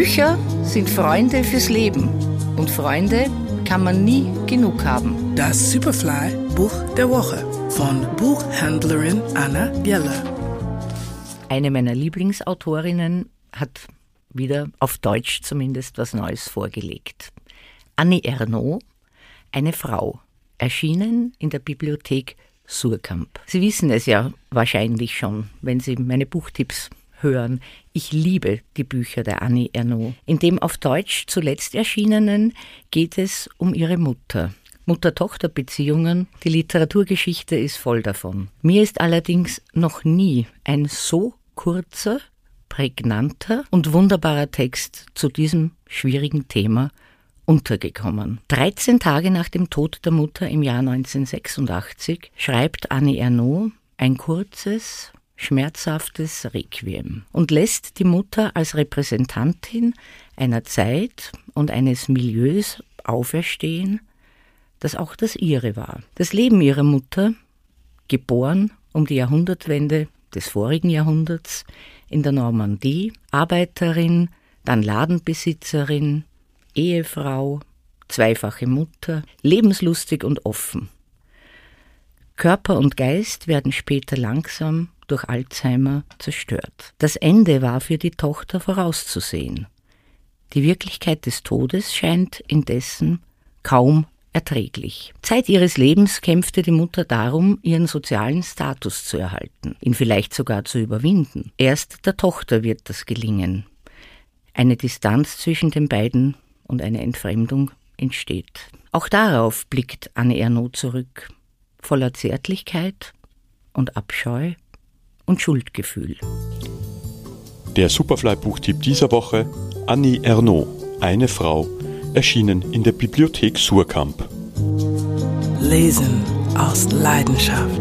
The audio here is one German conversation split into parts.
Bücher sind Freunde fürs Leben und Freunde kann man nie genug haben. Das Superfly Buch der Woche von Buchhändlerin Anna Geller. Eine meiner Lieblingsautorinnen hat wieder auf Deutsch zumindest was Neues vorgelegt. Annie Ernaux, eine Frau, erschienen in der Bibliothek Surkamp. Sie wissen es ja wahrscheinlich schon, wenn Sie meine Buchtipps hören. Ich liebe die Bücher der Annie Ernaux. In dem auf Deutsch zuletzt erschienenen geht es um ihre Mutter. Mutter-Tochter-Beziehungen, die Literaturgeschichte ist voll davon. Mir ist allerdings noch nie ein so kurzer, prägnanter und wunderbarer Text zu diesem schwierigen Thema untergekommen. 13 Tage nach dem Tod der Mutter im Jahr 1986 schreibt Annie Ernaux ein kurzes, schmerzhaftes Requiem und lässt die Mutter als Repräsentantin einer Zeit und eines Milieus auferstehen, das auch das ihre war. Das Leben ihrer Mutter, geboren um die Jahrhundertwende des vorigen Jahrhunderts in der Normandie, Arbeiterin, dann Ladenbesitzerin, Ehefrau, zweifache Mutter, lebenslustig und offen. Körper und Geist werden später langsam durch Alzheimer zerstört. Das Ende war für die Tochter vorauszusehen. Die Wirklichkeit des Todes scheint indessen kaum erträglich. Zeit ihres Lebens kämpfte die Mutter darum, ihren sozialen Status zu erhalten, ihn vielleicht sogar zu überwinden. Erst der Tochter wird das gelingen. Eine Distanz zwischen den beiden und eine Entfremdung entsteht. Auch darauf blickt Anne Ernaux zurück, voller Zärtlichkeit und Abscheu und Schuldgefühl. Der Superfly-Buchtipp dieser Woche: Annie Ernaux, eine Frau, erschienen in der Bibliothek Surkamp. Lesen aus Leidenschaft.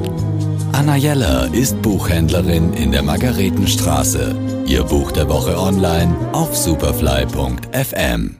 Anna Jeller ist Buchhändlerin in der Margaretenstraße. Ihr Buch der Woche online auf superfly.fm.